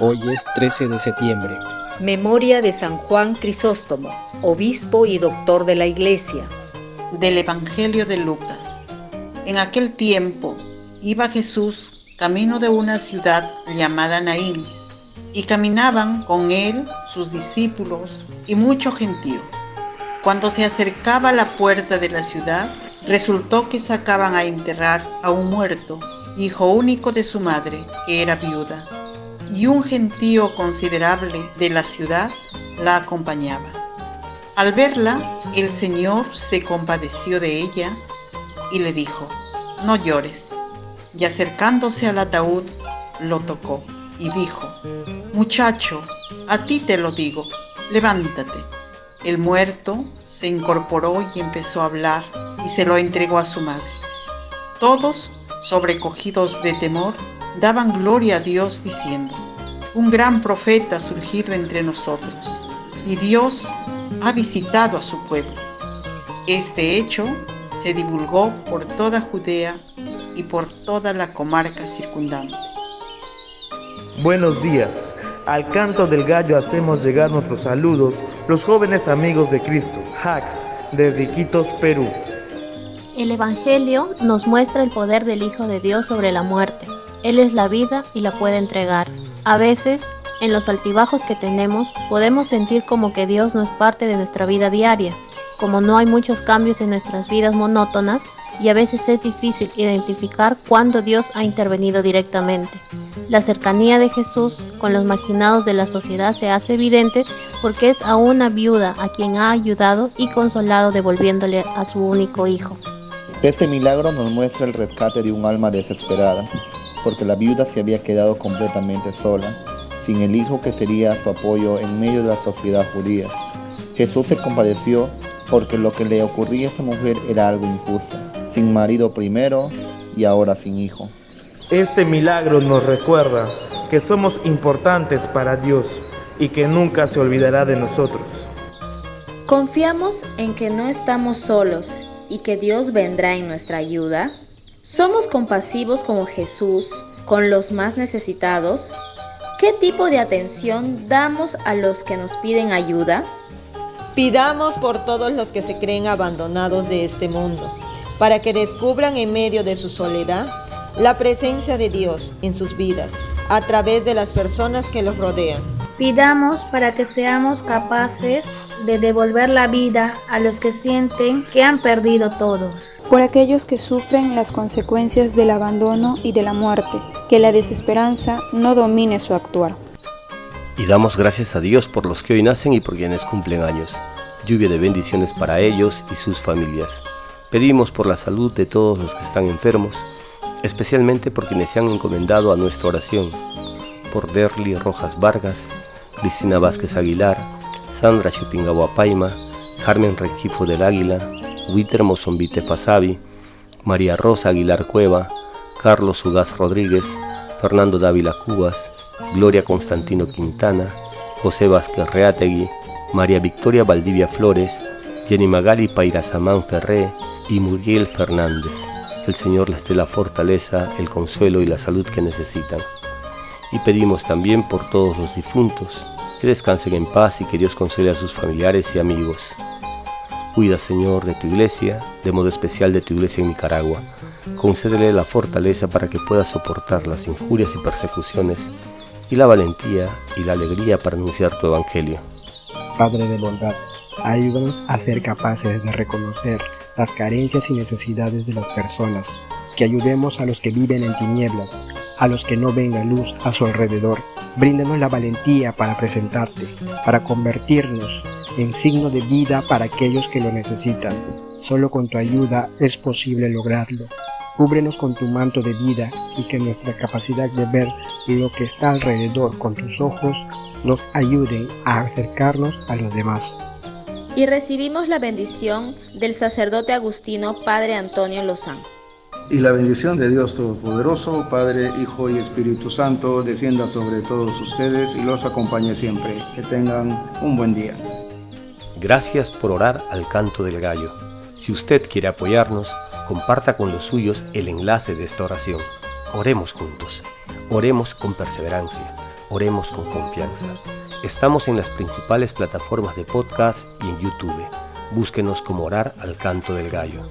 Hoy es 13 de septiembre. Memoria de San Juan Crisóstomo, obispo y doctor de la Iglesia. Del Evangelio de Lucas. En aquel tiempo iba Jesús camino de una ciudad llamada Naín, y caminaban con él sus discípulos y mucho gentío. Cuando se acercaba a la puerta de la ciudad, resultó que sacaban a enterrar a un muerto, hijo único de su madre, que era viuda y un gentío considerable de la ciudad la acompañaba. Al verla, el Señor se compadeció de ella y le dijo, no llores. Y acercándose al ataúd, lo tocó y dijo, muchacho, a ti te lo digo, levántate. El muerto se incorporó y empezó a hablar y se lo entregó a su madre. Todos, sobrecogidos de temor, daban gloria a Dios diciendo, un gran profeta ha surgido entre nosotros y Dios ha visitado a su pueblo. Este hecho se divulgó por toda Judea y por toda la comarca circundante. Buenos días. Al canto del gallo hacemos llegar nuestros saludos los jóvenes amigos de Cristo, Hax, desde Iquitos, Perú. El Evangelio nos muestra el poder del Hijo de Dios sobre la muerte. Él es la vida y la puede entregar. A veces, en los altibajos que tenemos, podemos sentir como que Dios no es parte de nuestra vida diaria, como no hay muchos cambios en nuestras vidas monótonas y a veces es difícil identificar cuándo Dios ha intervenido directamente. La cercanía de Jesús con los marginados de la sociedad se hace evidente porque es a una viuda a quien ha ayudado y consolado devolviéndole a su único hijo. Este milagro nos muestra el rescate de un alma desesperada, porque la viuda se había quedado completamente sola, sin el hijo que sería su apoyo en medio de la sociedad judía. Jesús se compadeció porque lo que le ocurría a esa mujer era algo injusto, sin marido primero y ahora sin hijo. Este milagro nos recuerda que somos importantes para Dios y que nunca se olvidará de nosotros. Confiamos en que no estamos solos y que Dios vendrá en nuestra ayuda ¿Somos compasivos como Jesús con los más necesitados? ¿Qué tipo de atención damos a los que nos piden ayuda? Pidamos por todos los que se creen abandonados de este mundo, para que descubran en medio de su soledad la presencia de Dios en sus vidas, a través de las personas que los rodean. Pidamos para que seamos capaces de devolver la vida a los que sienten que han perdido todo por aquellos que sufren las consecuencias del abandono y de la muerte, que la desesperanza no domine su actuar. Y damos gracias a Dios por los que hoy nacen y por quienes cumplen años. Lluvia de bendiciones para ellos y sus familias. Pedimos por la salud de todos los que están enfermos, especialmente por quienes se han encomendado a nuestra oración. Por Derly Rojas Vargas, Cristina Vázquez Aguilar, Sandra Chupingahuapaima, Carmen Requifo del Águila, Witer Mozombite Fasabi, María Rosa Aguilar Cueva, Carlos Ugaz Rodríguez, Fernando Dávila Cubas, Gloria Constantino Quintana, José Vázquez Reategui, María Victoria Valdivia Flores, Jenny Magali Pairazamán Ferré y Muriel Fernández. Que el Señor les dé la fortaleza, el consuelo y la salud que necesitan. Y pedimos también por todos los difuntos, que descansen en paz y que Dios consuele a sus familiares y amigos. Cuida, Señor, de tu iglesia, de modo especial de tu iglesia en Nicaragua. Concédele la fortaleza para que pueda soportar las injurias y persecuciones, y la valentía y la alegría para anunciar tu evangelio. Padre de bondad, ayúdanos a ser capaces de reconocer las carencias y necesidades de las personas, que ayudemos a los que viven en tinieblas, a los que no ven la luz a su alrededor. Bríndanos la valentía para presentarte, para convertirnos en signo de vida para aquellos que lo necesitan. Solo con tu ayuda es posible lograrlo. Cúbrenos con tu manto de vida y que nuestra capacidad de ver lo que está alrededor con tus ojos nos ayude a acercarnos a los demás. Y recibimos la bendición del sacerdote agustino Padre Antonio Lozán. Y la bendición de Dios Todopoderoso, Padre, Hijo y Espíritu Santo, descienda sobre todos ustedes y los acompañe siempre. Que tengan un buen día. Gracias por orar al canto del gallo. Si usted quiere apoyarnos, comparta con los suyos el enlace de esta oración. Oremos juntos. Oremos con perseverancia. Oremos con confianza. Estamos en las principales plataformas de podcast y en YouTube. Búsquenos como Orar al Canto del Gallo.